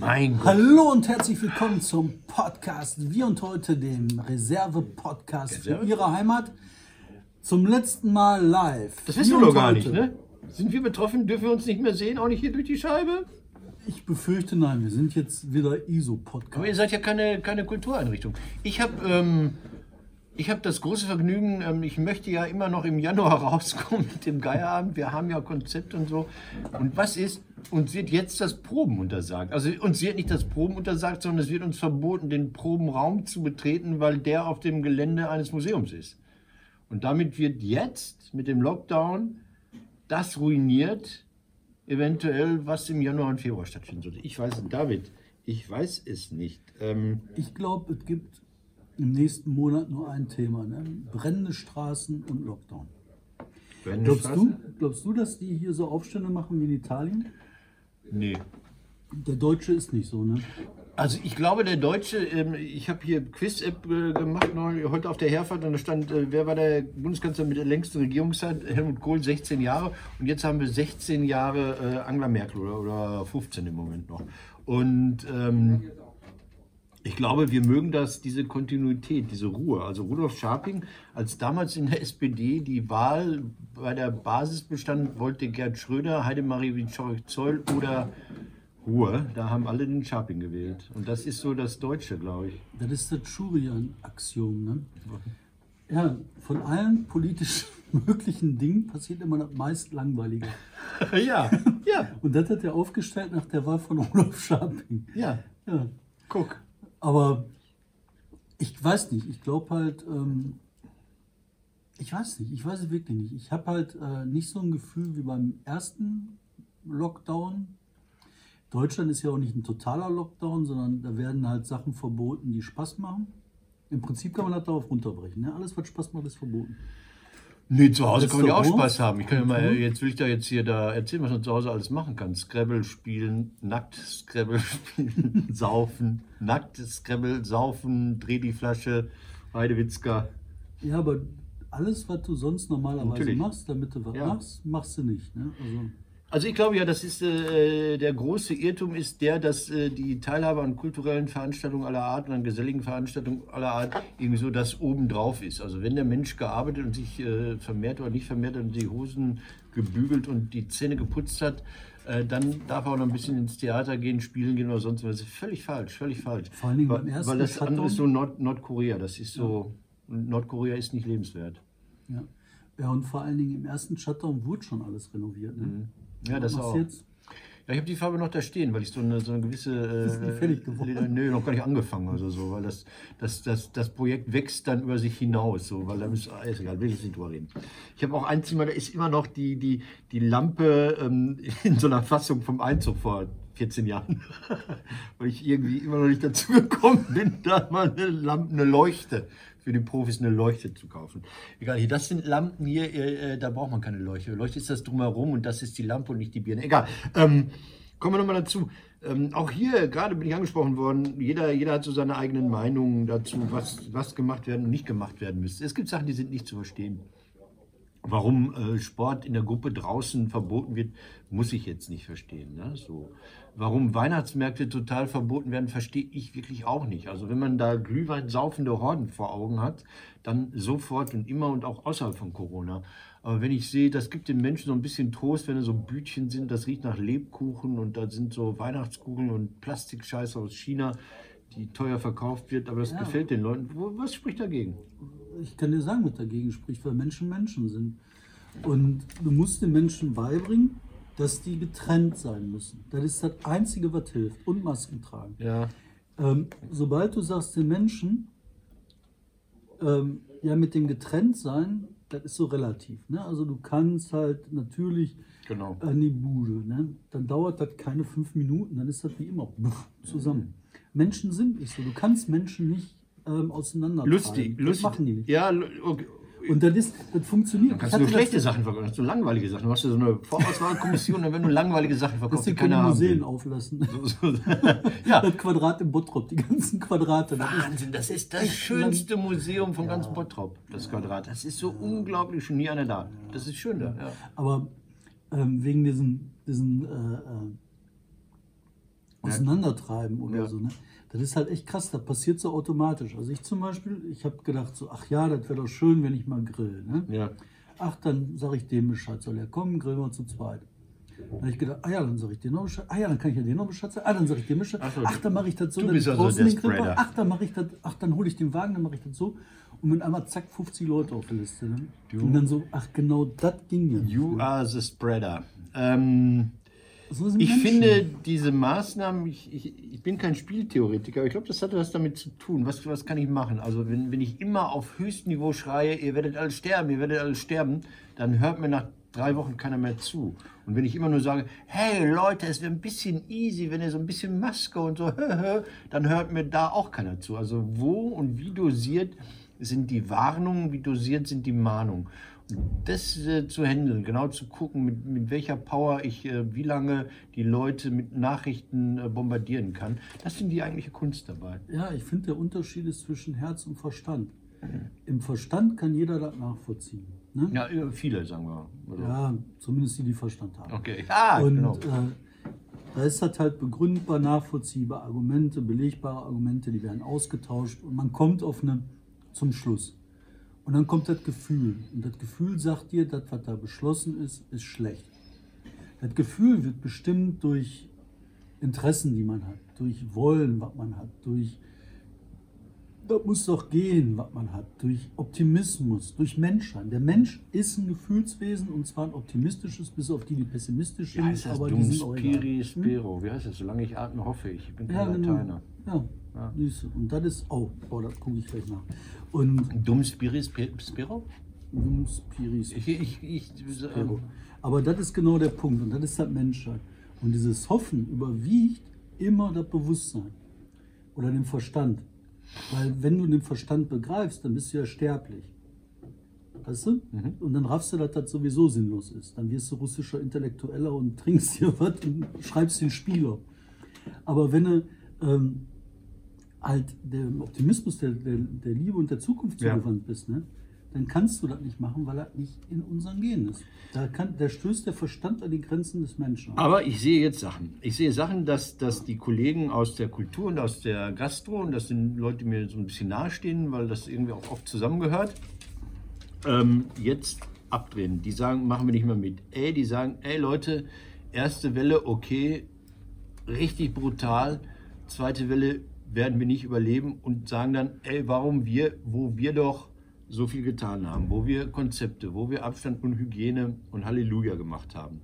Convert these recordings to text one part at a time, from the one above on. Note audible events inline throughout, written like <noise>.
Mein Gott. Hallo und herzlich willkommen zum Podcast Wir und heute, dem Reserve-Podcast für? Ihre Heimat. Zum letzten Mal live. Das wissen wir und doch gar heute. nicht, ne? Sind wir betroffen? Dürfen wir uns nicht mehr sehen? Auch nicht hier durch die Scheibe? Ich befürchte, nein, wir sind jetzt wieder Aber ihr ISO-Podcast. seid ja keine, keine Kultureinrichtung. Ich habe ähm, ich hab das große Vergnügen, ähm, ich möchte ja immer noch im Januar <laughs> rauskommen mit dem Geierabend. Wir haben ja Konzept und so. Und was ist? Uns wird jetzt das Proben untersagt. Also uns wird nicht das Proben untersagt, sondern es wird uns verboten, den Probenraum zu betreten, weil der auf dem Gelände eines Museums ist. Und damit wird jetzt mit dem Lockdown das ruiniert, eventuell, was im Januar und Februar stattfinden sollte. Ich weiß David, ich weiß es nicht. Ähm, Ich glaube, es gibt im nächsten Monat nur ein Thema, ne? brennende Straßen und Lockdown. Glaubst du, glaubst du, dass die hier so Aufstände machen wie in Italien? Nee. Der Deutsche ist nicht so, ne? Also ich glaube, der Deutsche, ähm, ich habe hier Quiz-App äh, gemacht heute auf der Herfahrt und da stand, äh, wer war der Bundeskanzler mit der längsten Regierungszeit? Helmut Kohl, 16 Jahre. Und jetzt haben wir 16 Jahre äh, Angela Merkel oder, oder 15 im Moment noch. Und ähm, ich glaube, wir mögen das, diese Kontinuität, diese Ruhe. Also Rudolf Scharping, als damals in der SPD die Wahl bei der Basis bestand, wollte Gerd Schröder, Heidemarie Wieczorek-Zoll oder Ruhe. Da haben alle den Scharping gewählt. Und das ist so das Deutsche, glaube ich. Das ist das Schurian-Axiom. Ne? Ja, von allen politisch <laughs> möglichen Dingen passiert immer das meist Langweilige. <laughs> ja, ja, Und das hat er aufgestellt nach der Wahl von Olaf Scharping. ja. Ja, Guck. Aber ich weiß nicht, ich glaube halt, ähm, ich weiß nicht, ich weiß es wirklich nicht. Ich habe halt äh, nicht so ein Gefühl wie beim ersten Lockdown. Deutschland ist ja auch nicht ein totaler Lockdown, sondern da werden halt Sachen verboten, die Spaß machen. Im Prinzip kann man das darauf runterbrechen. Ne? Alles, was Spaß macht, ist verboten. Nee, zu Hause kann man ja auch? Spaß haben. Ich kann ja mal, Mhm. jetzt will ich da jetzt hier da erzählen, was man zu Hause alles machen kann. Scrabble spielen, nackt Scrabble <laughs> spielen, saufen, nackt Scrabble, saufen, dreh die Flasche, Heidewitzka. Ja, aber alles, was du sonst normalerweise Natürlich. machst, damit du was Ja. machst, machst du nicht. Ne? Also, Also ich glaube ja, das ist äh, der große Irrtum ist der, dass äh, die Teilhabe an kulturellen Veranstaltungen aller Art und an geselligen Veranstaltungen aller Art irgendwie so das obendrauf ist. Also wenn der Mensch gearbeitet und sich äh, vermehrt oder nicht vermehrt hat und die Hosen gebügelt und die Zähne geputzt hat, äh, dann darf er auch noch ein bisschen ins Theater gehen, spielen gehen oder sonst was. Das ist völlig falsch, völlig falsch. Vor allen Dingen beim ersten weil das andere ist so Nord Nordkorea. Das ist so, Nordkorea ist nicht lebenswert. ja. ja, und vor allen Dingen im ersten Shutdown wurde schon alles renoviert. Ne? Ja, das auch. jetzt? Ja, ich habe die Farbe noch da stehen, weil ich so eine, so eine gewisse. Äh, Ist nicht fertig geworden. Nö, noch gar nicht angefangen oder so, weil das, das, das, das Projekt wächst dann über sich hinaus, so, weil da ist, ah, ist egal, will ich nicht drüber reden. Ich habe auch ein Zimmer, da ist immer noch die, die, die Lampe ähm, <laughs> in so einer Fassung vom Einzug vor 14 Jahren, <laughs> weil ich irgendwie immer noch nicht dazu gekommen bin, <laughs> da mal eine Lampe, eine Leuchte für die Profis eine Leuchte zu kaufen. Egal, hier, das sind Lampen hier, äh, äh, da braucht man keine Leuchte. Leuchte ist das drumherum und das ist die Lampe und nicht die Birne. Egal. Ähm, kommen wir nochmal dazu. Ähm, auch hier, gerade bin ich angesprochen worden, jeder, jeder hat so seine eigenen Meinungen dazu, was, was gemacht werden und nicht gemacht werden müsste. Es gibt Sachen, die sind nicht zu verstehen. Warum äh, Sport in der Gruppe draußen verboten wird, muss ich jetzt nicht verstehen. Ne? So. Warum Weihnachtsmärkte total verboten werden, verstehe ich wirklich auch nicht. Also wenn man da Glühwein saufende Horden vor Augen hat, dann sofort und immer und auch außerhalb von Corona. Aber wenn ich sehe, das gibt den Menschen so ein bisschen Trost, wenn da so Bütchen sind, das riecht nach Lebkuchen und da sind so Weihnachtskugeln und Plastikscheiße aus China, die teuer verkauft wird, aber das Ja. gefällt den Leuten. Was spricht dagegen? Ich kann dir sagen, was dagegen spricht, weil Menschen Menschen sind. Und du musst den Menschen beibringen, dass die getrennt sein müssen. Das ist das Einzige, was hilft. Und Masken tragen. Ja. Ähm, sobald du sagst den Menschen, ähm, ja, mit dem Getrenntsein, das ist so relativ. Ne? Also du kannst halt natürlich Genau. an die Bude. Ne? Dann dauert das keine fünf Minuten, dann ist das wie immer zusammen. Menschen sind nicht so. Du kannst Menschen nicht ähm, auseinander. Lustig, Das lustig. machen die nicht. Ja, okay. Und das ist, das funktioniert. Dann kannst du nur hatte das- schlechte Sachen verkaufen, so langweilige Sachen. Du hast ja so eine Vorauswahlkommission, dann werden nur langweilige Sachen Das verkauft, die die können keiner haben Museen auflassen. <laughs> ja, Das Quadrat im Bottrop, die ganzen Quadrate. Das ist, Wahnsinn, das ist das schönste Museum von ganz Bottrop, das Quadrat. Das ist so unglaublich, schon nie einer da. Das ist schön da. Ja. aber ähm, wegen diesen, diesen äh, äh, auseinandertreiben oder Ja. so. Ne? Das ist halt echt krass, das passiert so automatisch. Also ich zum Beispiel, ich habe gedacht so, ach ja, das wäre doch schön, wenn ich mal grill. Ne? Ja. Ach, dann sage ich dem Bescheid, soll er kommen, grillen wir zu zweit. Dann habe ich gedacht, ah ja, dann sage ich dir noch Bescheid. Ah ja, dann kann ich ja dir noch Bescheid sagen. Ah, dann sage ich dir Bescheid. Ach so, Ach, dann mache ich das so. du dann bist also draußen der den Spreader. Ach, dann mache ich das. Ach, dann hole ich den Wagen, dann mache ich das so. Und mit einmal zack, 50 Leute auf der Liste. Ne? Und dann so, ach genau, das ging ja. You are the spreader. Ähm, So ich Menschen. finde diese Maßnahmen, ich, ich, ich bin kein Spieltheoretiker, aber ich glaube, das hat was damit zu tun. Was, was kann ich machen? Also wenn, wenn ich immer auf höchstem Niveau schreie, ihr werdet alle sterben, ihr werdet alle sterben, dann hört mir nach drei Wochen keiner mehr zu. Und wenn ich immer nur sage, hey Leute, es wäre ein bisschen easy, wenn ihr so ein bisschen Maske und so, <laughs> dann hört mir da auch keiner zu. Also wo und wie dosiert sind die Warnungen, wie dosiert sind die Mahnungen. Das äh, zu handeln, genau zu gucken, mit, mit welcher Power ich äh, wie lange die Leute mit Nachrichten äh, bombardieren kann, das finde die eigentliche Kunst dabei. Ja, ich finde, der Unterschied ist zwischen Herz und Verstand. Im Verstand kann jeder das nachvollziehen. Ne? Ja, viele, sagen wir. Also, Ja, zumindest die, die Verstand haben. Okay. Ah, und genau. äh, da ist das halt begründbar, nachvollziehbar, Argumente, belegbare Argumente, die werden ausgetauscht und man kommt auf eine, zum Schluss. Und dann kommt das Gefühl. Und das Gefühl sagt dir, das, was da beschlossen ist, ist schlecht. Das Gefühl wird bestimmt durch Interessen, die man hat, durch Wollen, was man hat, durch das muss doch gehen, was man hat, durch Optimismus, durch Menschsein. Der Mensch ist ein Gefühlswesen und zwar ein optimistisches, bis auf die, die pessimistisch Wie sind, heißt das? aber Dum spiri spero. Wie heißt das? Solange ich atme, hoffe ich. Ich bin Ja, kein genau. Lateiner. Ja, Ja. Und das ist, oh, boah, das gucke ich gleich nach. Und Dum spiri spe- spero? Dum Spiris Ich, ich, ich, Spero. Aber das ist genau der Punkt und das ist das Menschheit. Und dieses Hoffen überwiegt immer das Bewusstsein oder den Verstand. Weil wenn du den Verstand begreifst, dann bist du ja sterblich. Weißt du? Mhm. Und dann raffst du, dass das sowieso sinnlos ist. Dann wirst du russischer Intellektueller und trinkst dir <laughs> was und schreibst den Spieler. Aber wenn du ähm, halt dem Optimismus der, der, der Liebe und der Zukunft Ja. zugewandt bist, ne, dann kannst du das nicht machen, weil das nicht in unseren Genen ist. Da, kann, da stößt der Verstand an die Grenzen des Menschen. Aber ich sehe jetzt Sachen. Ich sehe Sachen, dass, dass die Kollegen aus der Kultur und aus der Gastro, und das sind Leute, die mir so ein bisschen nahestehen, weil das irgendwie auch oft zusammengehört, ähm, jetzt abdrehen. Die sagen, machen wir nicht mehr mit. Ey, die sagen, ey Leute, erste Welle, okay, richtig brutal. Zweite Welle werden wir nicht überleben und sagen dann, ey, warum wir, wo wir doch so viel getan haben, wo wir Konzepte, wo wir Abstand und Hygiene und Halleluja gemacht haben.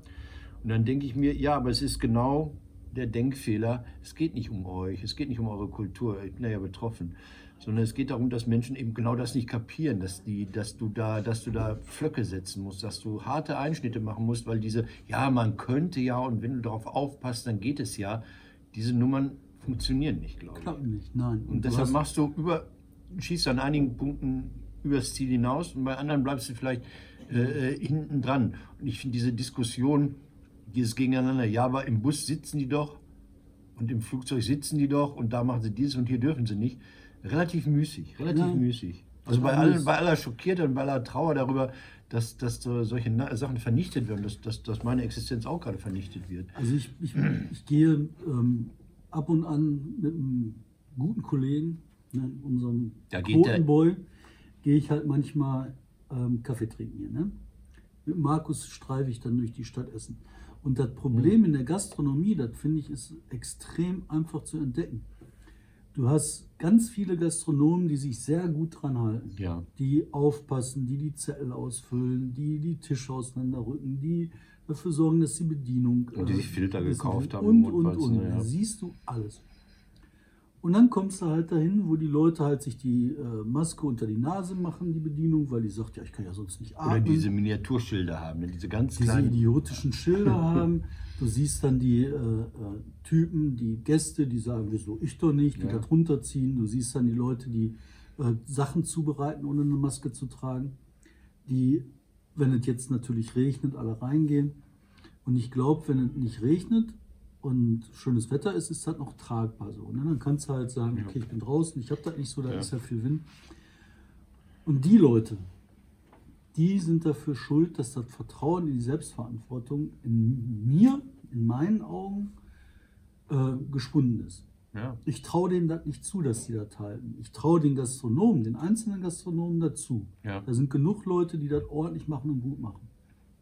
Und dann denke ich mir, ja, aber es ist genau der Denkfehler, es geht nicht um euch, es geht nicht um eure Kultur, ich bin ja betroffen, sondern es geht darum, dass Menschen eben genau das nicht kapieren, dass, die, dass, du da, dass du da Pflöcke setzen musst, dass du harte Einschnitte machen musst, weil diese, ja, man könnte ja und wenn du darauf aufpasst, dann geht es ja, diese Nummern funktionieren nicht, glaube ich. Klappt nicht, nein. Und du deshalb machst du über, schießt an einigen Punkten übers Ziel hinaus und bei anderen bleibst du vielleicht äh, äh, hinten dran. Und ich finde diese Diskussion, dieses Gegeneinander, ja, aber im Bus sitzen die doch und im Flugzeug sitzen die doch und da machen sie dieses und hier dürfen sie nicht, relativ müßig, relativ Ja. müßig. Also bei, allen, bei aller Schockiertheit und bei aller Trauer darüber, dass, dass so solche Sachen vernichtet werden, dass, dass, dass meine Existenz auch gerade vernichtet wird. Also ich, ich, ich gehe ähm, ab und an mit einem guten Kollegen, ne, unserem Quotenboy, gehe ich halt manchmal ähm, Kaffee trinken hier. Ne? Mit Markus streife ich dann durch die Stadt essen. Und das Problem in der Gastronomie, das finde ich, ist extrem einfach zu entdecken. Du hast ganz viele Gastronomen, die sich sehr gut dran halten Ja. die aufpassen, die die Zettel ausfüllen, die die Tische auseinanderrücken, die dafür sorgen, dass die Bedienung. Und die äh, sich Filter dass gekauft haben, Und, und, und. ne, ja. Da siehst du alles. Und dann kommst du halt dahin, wo die Leute halt sich die äh, Maske unter die Nase machen, die Bedienung, weil die sagt, ja, ich kann ja sonst nicht atmen Oder diese Miniaturschilder haben, ne, diese ganz diese kleinen. idiotischen Schilder <laughs> haben. Du siehst dann die äh, äh, Typen, die Gäste, die sagen, wieso ich doch nicht, die Ja. da drunter ziehen. Du siehst dann die Leute, die äh, Sachen zubereiten, ohne eine Maske zu tragen. Die, wenn es jetzt natürlich regnet, alle reingehen. Und ich glaube, wenn es nicht regnet und schönes Wetter ist, ist das noch tragbar so. Ne? Dann kannst du halt sagen, okay, ich bin draußen, ich habe das nicht so, da Ja. ist ja viel Wind. Und die Leute, die sind dafür schuld, dass das Vertrauen in die Selbstverantwortung in mir, in meinen Augen, äh, geschwunden ist. Ja. Ich traue denen das nicht zu, dass sie das halten. Ich traue den Gastronomen, den einzelnen Gastronomen dazu. Ja. Da sind genug Leute, die das ordentlich machen und gut machen.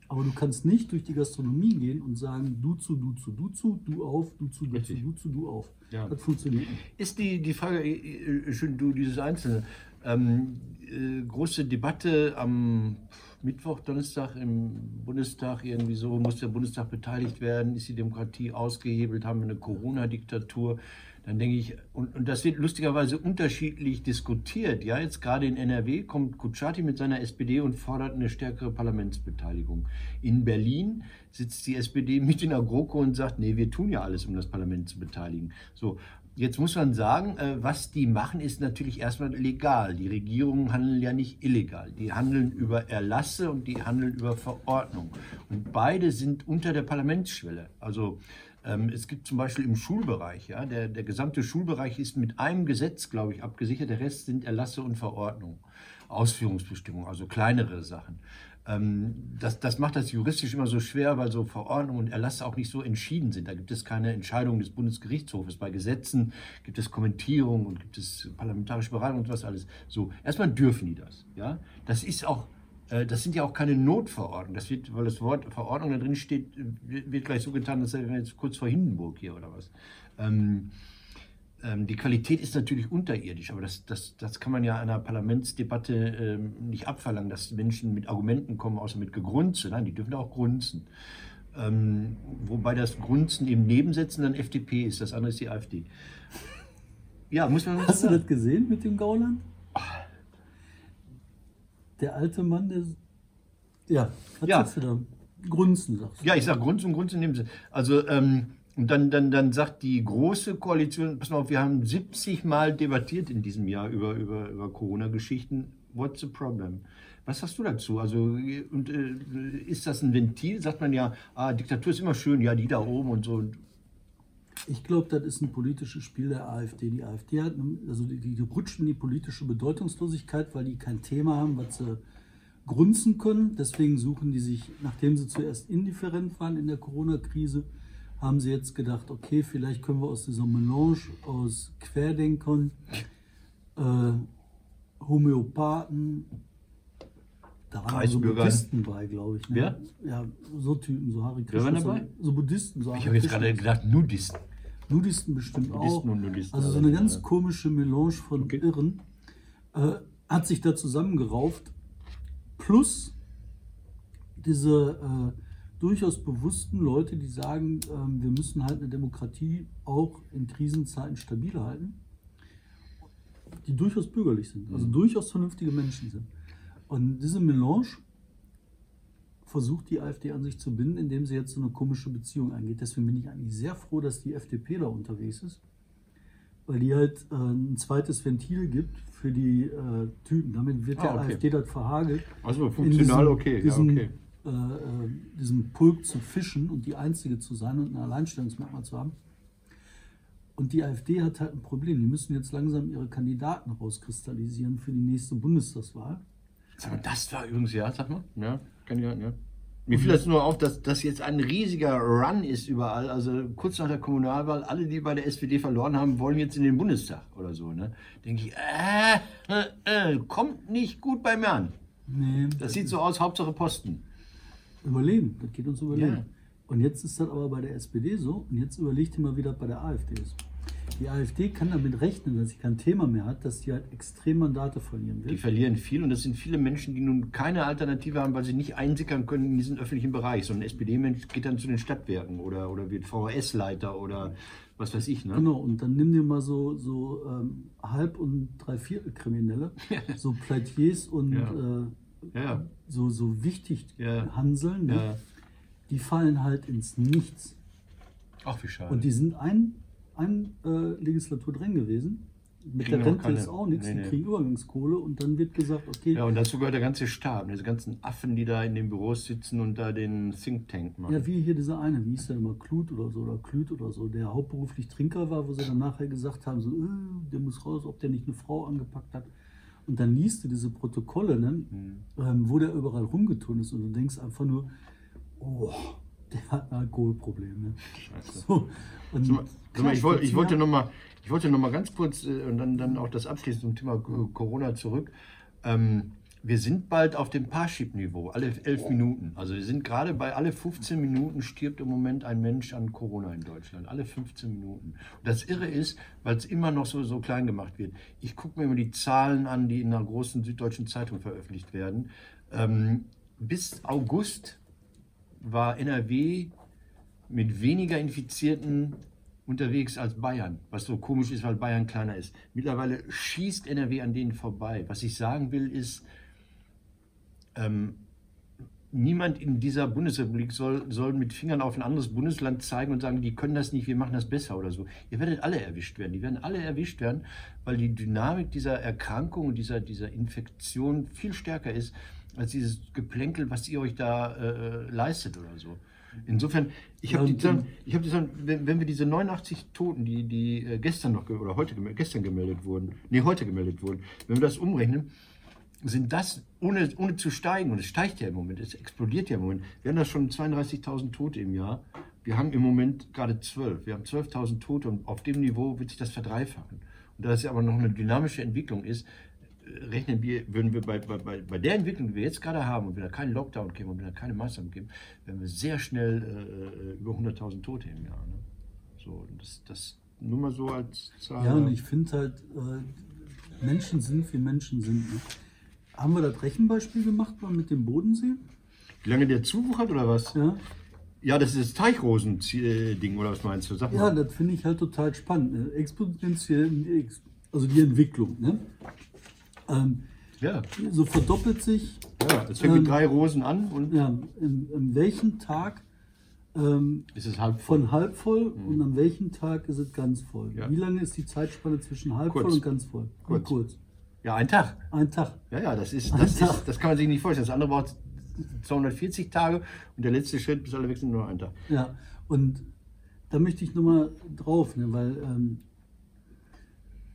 Aber du kannst nicht durch die Gastronomie gehen und sagen, du zu, du zu, du zu, du auf, du zu, du Richtig. zu, du zu, du auf. Ja. Das funktioniert nicht. Ist die, die Frage, äh, äh, schön, du, dieses Einzelne, ähm, äh, große Debatte am Mittwoch, Donnerstag im Bundestag, irgendwie so, muss der Bundestag beteiligt werden, ist die Demokratie ausgehebelt, haben wir eine Corona-Diktatur, dann denke ich, und, und das wird lustigerweise unterschiedlich diskutiert, ja, jetzt gerade in NRW kommt Kutschaty mit seiner SPD und fordert eine stärkere Parlamentsbeteiligung. In Berlin sitzt die SPD <laughs> mit in der GroKo und sagt, nee, wir tun ja alles, um das Parlament zu beteiligen. So, Jetzt muss man sagen, äh, was die machen, ist natürlich erstmal legal. Die Regierungen handeln ja nicht illegal. Die handeln über Erlasse und die handeln über Verordnung. Und beide sind unter der Parlamentsschwelle. Also es gibt zum Beispiel im Schulbereich, ja, der, der gesamte Schulbereich ist mit einem Gesetz, glaube ich, abgesichert. Der Rest sind Erlasse und Verordnungen, Ausführungsbestimmungen, also kleinere Sachen. Ähm, das, das macht das juristisch immer so schwer, weil so Verordnungen und Erlasse auch nicht so entschieden sind. Da gibt es keine Entscheidung des Bundesgerichtshofes. Bei Gesetzen gibt es Kommentierung und gibt es parlamentarische Beratung und was alles. So, erstmal dürfen die das. Ja? Das ist auch, das sind ja auch keine Notverordnungen. Das wird, weil das Wort Verordnung da drin steht, äh, wird gleich so getan, dass er jetzt kurz vor Hindenburg hier oder was. Ähm, ähm, die Qualität ist natürlich unterirdisch, aber das, das, das kann man ja einer Parlamentsdebatte ähm, nicht abverlangen, dass Menschen mit Argumenten kommen, außer mit Gegrunze. Nein, die dürfen auch grunzen. Ähm, wobei das Grunzen im Nebensätzen dann FDP ist, das andere ist die AfD. Ja, muss man Hast du sagen. das gesehen mit dem Gauland? Der alte Mann, der. Ja, was Ja. sagst du da? Grunzen, sagst du. Ja, ich sage Grunzen Grunzen nehmen Sie. Also, ähm, und dann, dann, dann sagt die große Koalition, pass mal auf, wir haben 70 Mal debattiert in diesem Jahr über, über, über Corona-Geschichten. What's the problem? Was sagst du dazu? Also, und, äh, ist das ein Ventil? Sagt man ja, ah, Diktatur ist immer schön, ja, die da oben und so. Ich glaube, das ist ein politisches Spiel der AfD. Die AfD hat, also die, die rutscht in die politische Bedeutungslosigkeit, weil die kein Thema haben, was sie grunzen können. Deswegen suchen die sich, nachdem sie zuerst indifferent waren in der Corona-Krise, haben sie jetzt gedacht, okay, vielleicht können wir aus dieser Melange aus Querdenkern, äh, Homöopathen, da waren so. Buddhisten bei, glaube ich. Ne? Wer? Ja, so Typen, so Wer war Krishna, dabei? so, Buddhisten. So Ich habe jetzt gerade gedacht, Nudisten. Nudisten bestimmt Nudisten auch. und Nudisten, also so eine ganz ja. komische Melange von Okay. Irren äh, hat sich da zusammengerauft. Plus diese äh, durchaus bewussten Leute, die sagen, ähm, wir müssen halt eine Demokratie auch in Krisenzeiten stabil halten, die durchaus bürgerlich sind, Mhm. also durchaus vernünftige Menschen sind. Und diese Melange versucht die AfD an sich zu binden, indem sie jetzt so eine komische Beziehung eingeht. Deswegen bin ich eigentlich sehr froh, dass die FDP da unterwegs ist, weil die halt äh, ein zweites Ventil gibt für die äh, Typen. Damit wird Ah, der okay. AfD das verhagelt. Also funktional diesem- okay, ja, Diesem, okay. Äh, äh, diesem Pulk zu fischen und die Einzige zu sein und ein Alleinstellungsmerkmal zu haben. Und die AfD hat halt ein Problem. Die müssen jetzt langsam ihre Kandidaten rauskristallisieren für die nächste Bundestagswahl. Sag mal, das war übrigens, ja, sag mal. Ja, Kandidaten, ja. Mir fiel das nur auf, dass das jetzt ein riesiger Run ist überall. Also kurz nach der Kommunalwahl, alle, die bei der SPD verloren haben, wollen jetzt in den Bundestag oder so. Ne? Denke ich, äh, äh, äh, kommt nicht gut bei mir an. Nee, Das sieht so aus, Hauptsache Posten. Überleben, das geht uns überleben. Ja. Und jetzt ist das aber bei der SPD so und jetzt überlegt ihr mal, wie das bei der AfD ist. Die AfD kann damit rechnen, dass sie kein Thema mehr hat, dass sie halt extrem Mandate verlieren Die wird. verlieren viel und das sind viele Menschen, die nun keine Alternative haben, weil sie nicht einsickern können in diesen öffentlichen Bereich. So ein SPD-Mensch geht dann zu den Stadtwerken oder, oder wird VHS-Leiter oder was weiß ich. Ne? Genau, und dann nimm dir mal so, so ähm, Halb- und Dreiviertel-Kriminelle, <laughs> so Pleitiers und Ja. äh, Ja, so, so wichtig Ja. Hanseln, ne? die fallen halt ins Nichts. Ach, wie schade. Und die sind ein, ein äh, Legislatur drin gewesen. Mit Kriegen der Rente keine- ist auch nichts, nee, die nee. kriegen Übergangskohle und dann wird gesagt, okay, Ja, und dazu gehört der ganze Stab, diese ganzen Affen, die da in den Büros sitzen und da den Think Tank machen. Ja, wie hier dieser eine, wie hieß der immer, Klut oder so, oder Klüt oder so, der hauptberuflich Trinker war, wo sie dann nachher gesagt haben, so, äh, der muss raus, ob der nicht eine Frau angepackt hat. Und dann liest du diese Protokolle, ne, Mhm. ähm, wo der überall rumgetun ist und du denkst einfach nur, oh, der hat ein Alkoholproblem. Ne? Scheiße. So, und mal, ich, wollte, ich spazieren- wollte noch mal, ich wollte noch mal ganz kurz äh, und dann, dann auch das abschließen zum Thema äh, Corona zurück. Ähm, wir sind bald auf dem Parship-Niveau, alle elf Minuten. Also wir sind gerade bei alle 15 Minuten stirbt im Moment ein Mensch an Corona in Deutschland. Alle 15 Minuten. Und das Irre ist, weil es immer noch so, so klein gemacht wird. Ich gucke mir immer die Zahlen an, die in einer großen süddeutschen Zeitung veröffentlicht werden. Ähm, bis August war NRW mit weniger Infizierten unterwegs als Bayern, was so komisch ist, weil Bayern kleiner ist. Mittlerweile schießt NRW an denen vorbei. Was ich sagen will, ist, ähm, niemand in dieser Bundesrepublik soll, soll mit Fingern auf ein anderes Bundesland zeigen und sagen, die können das nicht, wir machen das besser oder so. Ihr werdet alle erwischt werden. Die werden alle erwischt werden, weil die Dynamik dieser Erkrankung und dieser, dieser Infektion viel stärker ist als dieses Geplänkel, was ihr euch da äh, leistet oder so. Insofern, ich habe die Zahlen, ich habe die Zahlen, wenn, wenn wir diese 89 Toten, die, die äh, gestern noch oder heute gestern gemeldet wurden, nee, heute gemeldet wurden, wenn wir das umrechnen, sind das ohne, ohne zu steigen, und es steigt ja im Moment, es explodiert ja im Moment, wir haben da schon 32.000 Tote im Jahr. Wir haben im Moment gerade 12. Wir haben 12.000 Tote und auf dem Niveau wird sich das verdreifachen. Und da es ja aber noch eine dynamische Entwicklung ist, äh, rechnen wir, würden wir bei, bei, bei, der Entwicklung, die wir jetzt gerade haben, und wenn da keinen Lockdown käme und wenn da keine Maßnahmen kämen, werden wir sehr schnell äh, äh, über 100.000 Tote im Jahr. Ne? So, das, das nur mal so als Zahl. Ja, und ich finde halt, äh, Menschen sind, wie Menschen sind. Ne? Haben wir das Rechenbeispiel gemacht mal mit dem Bodensee? Wie lange der Zug hat oder was? Ja, Ja, das ist das Teichrosen-Ding, oder was meinst du? Ja das finde ich halt total spannend. Ne? Exponentiell, also die Entwicklung. Ne? Ähm, Ja, so verdoppelt sich, ja. Es fängt Ähm, mit drei Rosen an und ja, in, in welchem Tag ähm, ist es halb voll. von halb voll und an welchem Tag ist es ganz voll? Mhm. Ja. Wie lange ist die Zeitspanne zwischen halb Kurz. voll und ganz voll? Kurz. kurz. Ja, ein Tag. Ein Tag. Ja, ja, das ist, Ein das Tag. ist, das kann man sich nicht vorstellen. Das andere braucht 240 Tage und der letzte Schritt, bis alle weg sind, nur ein Tag. Ja, und da möchte ich nochmal drauf, ne, weil ähm,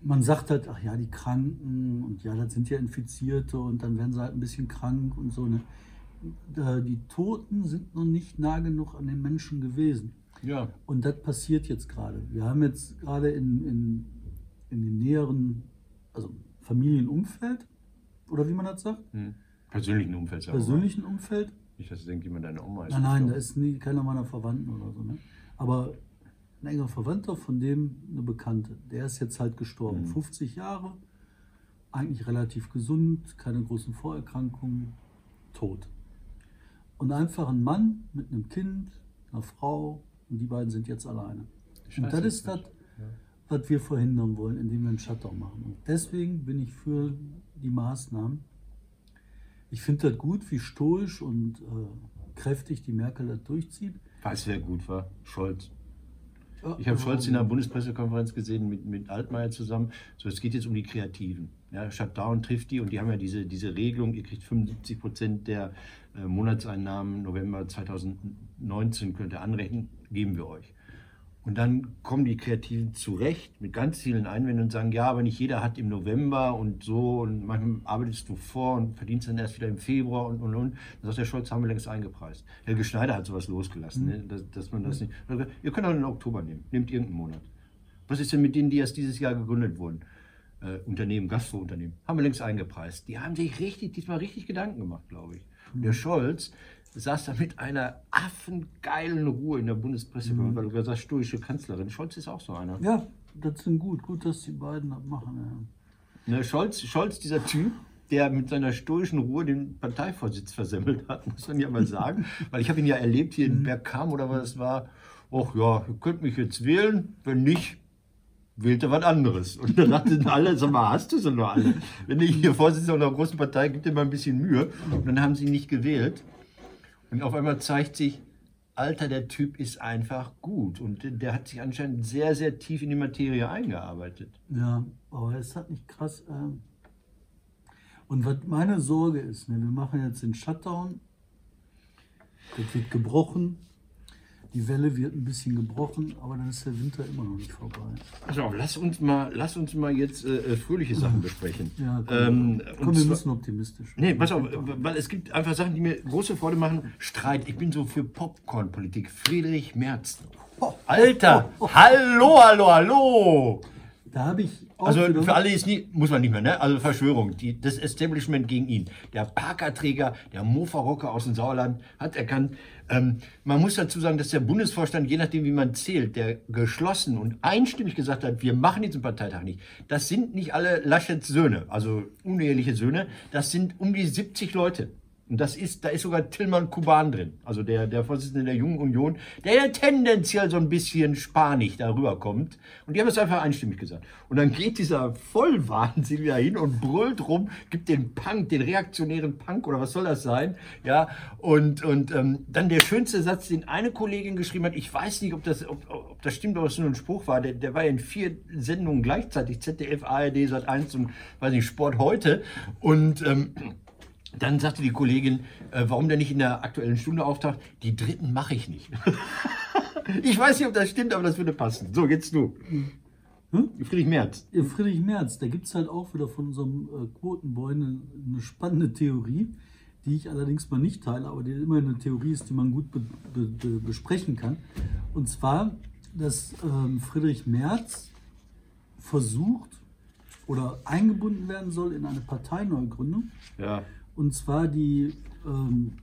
man sagt halt, ach ja, die Kranken und ja, das sind ja Infizierte und dann werden sie halt ein bisschen krank und so. Ne. Die Toten sind noch nicht nah genug an den Menschen gewesen. Ja. Und das passiert jetzt gerade. Wir haben jetzt gerade in, in, in dem näheren, also Familienumfeld, oder wie man das sagt, Hm. Persönlichen Umfeld. sagen persönlichen Umfeld, Nicht, dass du denkst, jemand deine Oma ist. Nein, nein, da ist nie, keiner meiner Verwandten oder so. Ne? Aber ein enger Verwandter von dem, eine Bekannte, der ist jetzt halt gestorben. Mhm. 50 Jahre, eigentlich relativ gesund, keine großen Vorerkrankungen, tot. Und einfach ein Mann mit einem Kind, einer Frau, und die beiden sind jetzt alleine. und Scheiße, das ist das, was wir verhindern wollen, indem wir einen Shutdown machen. Und deswegen bin ich für die Maßnahmen. Ich finde das gut, wie stoisch und äh, kräftig die Merkel das durchzieht. Weißt du, wer gut war? Scholz. Ich habe Scholz in der Bundespressekonferenz gesehen mit, mit Altmaier zusammen. So, es geht jetzt um die Kreativen. Ja, Shutdown trifft die und die haben ja diese, diese Regelung, ihr kriegt 75 Prozent der äh, Monatseinnahmen November 2019 könnt ihr anrechnen, geben wir euch. Und dann kommen die Kreativen zurecht mit ganz vielen Einwänden und sagen, ja, aber nicht jeder hat im November und so und manchmal arbeitest du vor und verdienst dann erst wieder im Februar und und und. Dann sagt der Scholz, haben wir längst eingepreist. Helge Schneider hat sowas losgelassen, ne? dass, dass man das nicht. Ihr könnt auch den Oktober nehmen, nehmt irgendeinen Monat. Was ist denn mit denen, die erst dieses Jahr gegründet wurden? Äh, Unternehmen, Gastrounternehmen, haben wir längst eingepreist. Die haben sich richtig, diesmal richtig Gedanken gemacht, glaube ich. Und der Scholz saß da mit einer affengeilen Ruhe in der Bundespressekonferenz, weil du gerade sagst, stoische Kanzlerin. Scholz ist auch so einer. Ja, das sind gut. Gut, dass die beiden das machen. Ja. Ne, Scholz, Scholz, dieser Typ, der mit seiner stoischen Ruhe den Parteivorsitz versemmelt hat, <laughs> muss man ja mal sagen. Weil ich habe ihn ja erlebt hier in Bergkam oder was es war. Och ja, ihr könnt mich jetzt wählen, wenn nicht, wählt er was anderes. Und dann dachten alle, sag mal, hast du sie noch alle? Wenn du hier Vorsitzender einer großen Partei, gib dir mal ein bisschen Mühe. Und dann haben sie ihn nicht gewählt. Und auf einmal zeigt sich, Alter, der Typ ist einfach gut. Und der- hat sich anscheinend sehr, sehr tief in die Materie eingearbeitet. Ja, aber ist das nicht krass? ähm? Und was meine Sorge ist, ne, wir machen jetzt den Shutdown, das wird gebrochen. Die Welle wird ein bisschen gebrochen, aber dann ist der Winter immer noch nicht vorbei. Also lass uns mal, lass uns mal jetzt äh, äh fröhliche Sachen besprechen. Ja, komm, Ähm, komm wir zwar- müssen optimistisch. Nee, pass auf, weil es gibt einfach Sachen, die mir große Freude machen. Streit. Ich bin so für Popcorn-Politik. Friedrich Merz. Alter! Hallo, hallo, hallo! Da habe ich auch Also für alle ist nie, muss man nicht mehr, ne? Also Verschwörung, die, das Establishment gegen ihn. Der Parkerträger, der Mofa-Rocker aus dem Sauerland hat erkannt, ähm, man muss dazu sagen, dass der Bundesvorstand, je nachdem wie man zählt, der geschlossen und einstimmig gesagt hat, wir machen diesen Parteitag nicht. Das sind nicht alle Laschets Söhne, also uneheliche Söhne, das sind um die 70 Leute. Und das ist, da ist sogar Tillmann Kuban drin, also der, der Vorsitzende der Jungen Union, der ja tendenziell so ein bisschen spanisch darüber kommt. Und die haben es einfach einstimmig gesagt. Und dann geht dieser Vollwahnsinn wieder hin und brüllt rum, gibt den Punk, den reaktionären Punk oder was soll das sein? Ja, und, und ähm, dann der schönste Satz, den eine Kollegin geschrieben hat, ich weiß nicht, ob das, ob, ob das stimmt, ob es nur ein Spruch war, der, der war ja in vier Sendungen gleichzeitig, ZDF, ARD, Sat1 und, weiß nicht, Sport heute. Und ähm, dann sagte die Kollegin, äh, warum der nicht in der aktuellen Stunde auftaucht. Die dritten mache ich nicht. <laughs> ich weiß nicht, ob das stimmt, aber das würde passen. So, jetzt du. Hm? Friedrich Merz. Friedrich Merz, da gibt es halt auch wieder von unserem äh, Quotenboy eine, eine spannende Theorie, die ich allerdings mal nicht teile, aber die immer eine Theorie ist, die man gut be, be, be, besprechen kann. Und zwar, dass ähm, Friedrich Merz versucht oder eingebunden werden soll in eine Parteineugründung. Ja. Und zwar die ähm,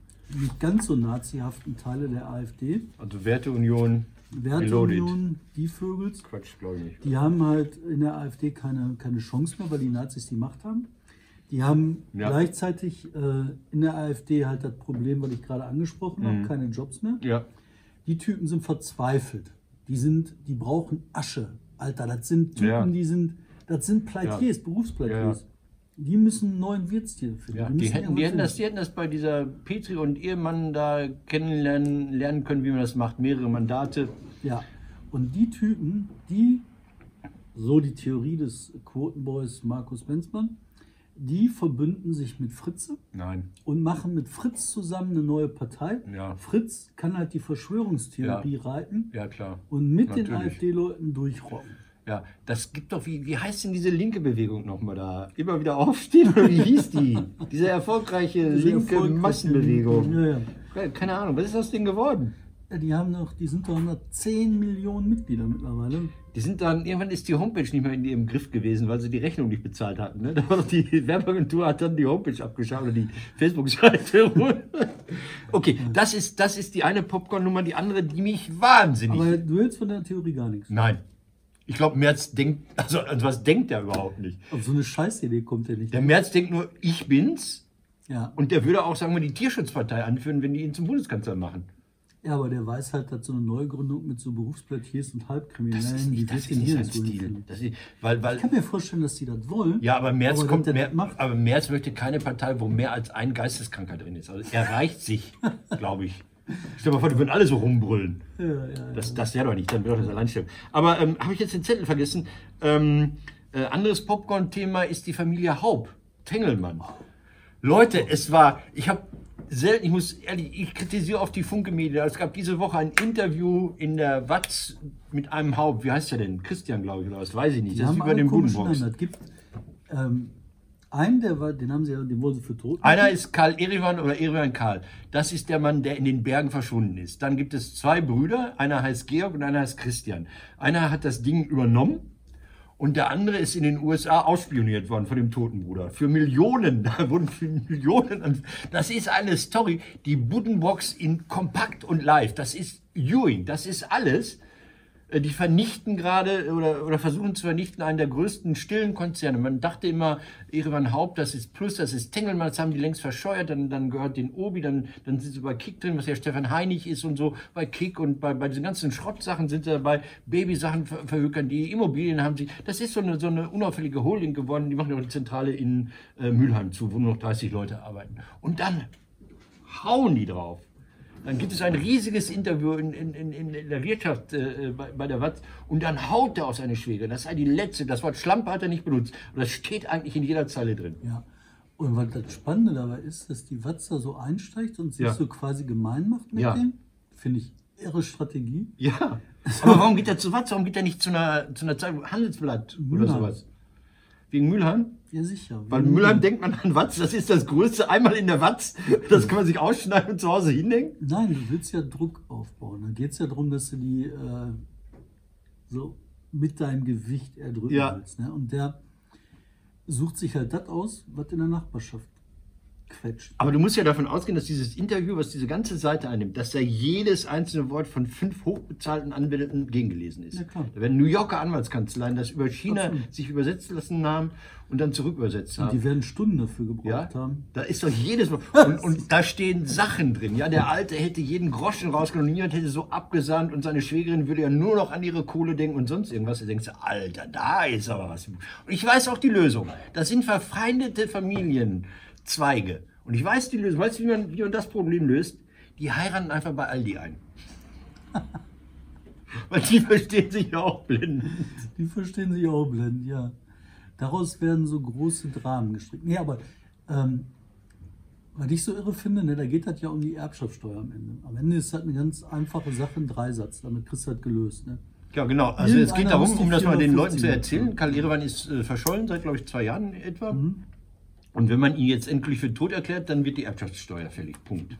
nicht ganz so nazihaften Teile der AfD. Also Werteunion. Werteunion, die Vögels. Quatsch, glaube ich nicht. Die haben halt in der AfD keine, keine Chance mehr, weil die Nazis die Macht haben. Die haben Ja. gleichzeitig äh, in der AfD halt das Problem, was ich gerade angesprochen habe, keine Jobs mehr. Ja. Die Typen sind verzweifelt. Die sind, die brauchen Asche. Alter, das sind Typen, Ja. die sind, das sind Pleitiers, Berufspleitiers. Die müssen einen neuen Wirtstier finden. Ja, die, müssen hätten, die, hätten das, die hätten das bei dieser Petri und Ehemann da kennenlernen lernen können, wie man das macht. Mehrere Mandate. Ja, und die Typen, die, so die Theorie des Quotenboys Markus Benzmann, die verbünden sich mit Fritze Nein. und machen mit Fritz zusammen eine neue Partei. Ja. Fritz kann halt die Verschwörungstheorie reiten Ja, klar. und mit den Natürlich. AfD-Leuten durchrocken. Ja, das gibt doch, wie, wie heißt denn diese linke Bewegung nochmal da? Immer wieder aufstehen oder wie hieß die? Diese erfolgreiche Diese linke erfolgreiche Massenbewegung. Ja, ja. Keine Ahnung, was ist aus denen geworden? Ja, die haben noch, die sind doch 110 Millionen Mitglieder mittlerweile. Die sind dann, irgendwann ist die Homepage nicht mehr in ihrem Griff gewesen, weil sie die Rechnung nicht bezahlt hatten. Ne? Da war doch die Werbeagentur hat dann die Homepage abgeschafft oder die Facebook-Seite. <laughs> okay, das ist, das ist die eine Popcorn-Nummer, die andere, die mich wahnsinnig. Aber du hältst von der Theorie gar nichts. Nein. Ich glaube, Merz denkt, also an was denkt er überhaupt nicht? Auf so eine Scheißidee kommt er nicht. Der Merz denkt nur, ich bin's. Ja. Und der würde auch, sagen wir, die Tierschutzpartei anführen, wenn die ihn zum Bundeskanzler machen. ja, aber der weiß halt, dass so eine Neugründung mit so Berufsplätiers und Halbkriminellen, Das ist die nicht, das wird ist nicht hier sein Stil. Das ist, weil, weil, Ich kann mir vorstellen, dass die das wollen. ja, aber Merz aber kommt, mehr, das macht. aber Merz möchte keine Partei, wo mehr als ein Geisteskranker drin ist. Also er reicht sich, <laughs> glaube ich. Stell dir mal vor, die würden alle so rumbrüllen. Ja, ja, ja. Das, das wäre doch nicht, dann wäre doch das Alleinstellung. Aber ähm, habe ich jetzt den Zettel vergessen? Ähm, äh, anderes Popcorn-Thema ist die Familie Haub, Tengelmann. Leute, es war, ich habe selten, ich muss ehrlich, ich kritisiere oft die Funke-Medien. Es gab diese Woche ein Interview in der Watz mit einem Haupt. Wie heißt der denn? Christian, glaube ich, oder was weiß ich nicht. Die das ist haben über den Budenbox. Es gibt ähm, einen, der war, den haben sie ja, den wollen sie für tot. Einer ist Karl Erivan oder Erivan Karl. Das ist der Mann, der in den Bergen verschwunden ist. Dann gibt es zwei Brüder. Einer heißt Georg und einer heißt Christian. Einer hat das Ding übernommen und der andere ist in den USA ausspioniert worden von dem toten Bruder. Für Millionen. <laughs> Da wurden für Millionen. Das ist eine Story. Die Buddenbox in kompakt und live. Das ist Ewing. Das ist alles. Äh, Die vernichten gerade oder, oder versuchen zu vernichten einen der größten stillen Konzerne. Man dachte immer, Erevan Haupt, das ist Plus, das ist Tengelmann, das haben die längst verscheuert, dann, dann gehört den Obi, dann, dann sind sie bei Kick drin, was ja Stefan Heinig ist und so, bei Kick und bei, bei diesen ganzen Schrottsachen sind sie dabei, Babysachen ver verhökern, die Immobilien haben sie. Das ist so eine, so eine unauffällige Holding geworden, die machen auch die Zentrale in äh, Mülheim zu, wo nur noch 30 Leute arbeiten. Und dann hauen die drauf. Dann gibt es ein riesiges Interview in, in, in, in der Wirtschaft äh, bei, bei der Watz und dann haut er aus seine Schwäge. Das sei die letzte. Das Wort Schlampe hat er nicht benutzt. Und das steht eigentlich in jeder Zeile drin. Ja. Und was das Spannende dabei ist, dass die Watzer so einsteigt und sich Ja. so quasi gemein macht mit Ja. dem, finde ich irre Strategie. Ja. <laughs> Aber warum geht er zu Watz? Warum geht er nicht zu einer, zu einer Zeitung Handelsblatt oder Mülheim. sowas? Wegen Mülheim? Ja, sicher. Weil Mülheim denkt man an Watz, das ist das Größte einmal in der Watz. Das kann man sich ausschneiden und zu Hause hinhängen. Nein, du willst ja Druck aufbauen. Da geht es ja darum, dass du die äh, so mit deinem Gewicht erdrücken Ja. willst. Ne? Und der sucht sich halt das aus, was in der Nachbarschaft quetscht. Aber du musst ja davon ausgehen, dass dieses Interview, was diese ganze Seite einnimmt, dass da jedes einzelne Wort von fünf hochbezahlten Anwälten gegengelesen ist. Da werden New Yorker Anwaltskanzleien das über China Absolut. sich übersetzen lassen haben und dann zurückübersetzt Und haben. die werden Stunden dafür gebraucht Ja, haben. da ist doch jedes Mal. <laughs> Und, und da stehen Sachen drin. Ja, der Alte hätte jeden Groschen rausgenommen, niemand hätte so abgesandt und seine Schwägerin würde ja nur noch an ihre Kohle denken und sonst irgendwas. Da denkst du, Alter, da ist aber was. Und ich weiß auch die Lösung. Das sind verfeindete Familienzweige. Und ich weiß die Lösung. Weißt du, wie man, wie man das Problem löst? Die heiraten einfach bei Aldi ein. <laughs> Weil die verstehen sich ja auch blind. Die verstehen sich auch blend, ja. Daraus werden so große Dramen gestrickt. Nee, aber ähm, was ich so irre finde, ne, da geht das ja um die Erbschaftssteuer am Ende. Am Ende ist das eine ganz einfache Sache, ein Dreisatz. Damit kriegst du das gelöst. Ne? Ja, genau. Also es geht darum, um das mal den Leuten 450 zu erzählen. Karl Erewan ist äh, verschollen seit, glaube ich, zwei Jahren etwa. Mhm. Und wenn man ihn jetzt endlich für tot erklärt, dann wird die Erbschaftssteuer fällig. Punkt.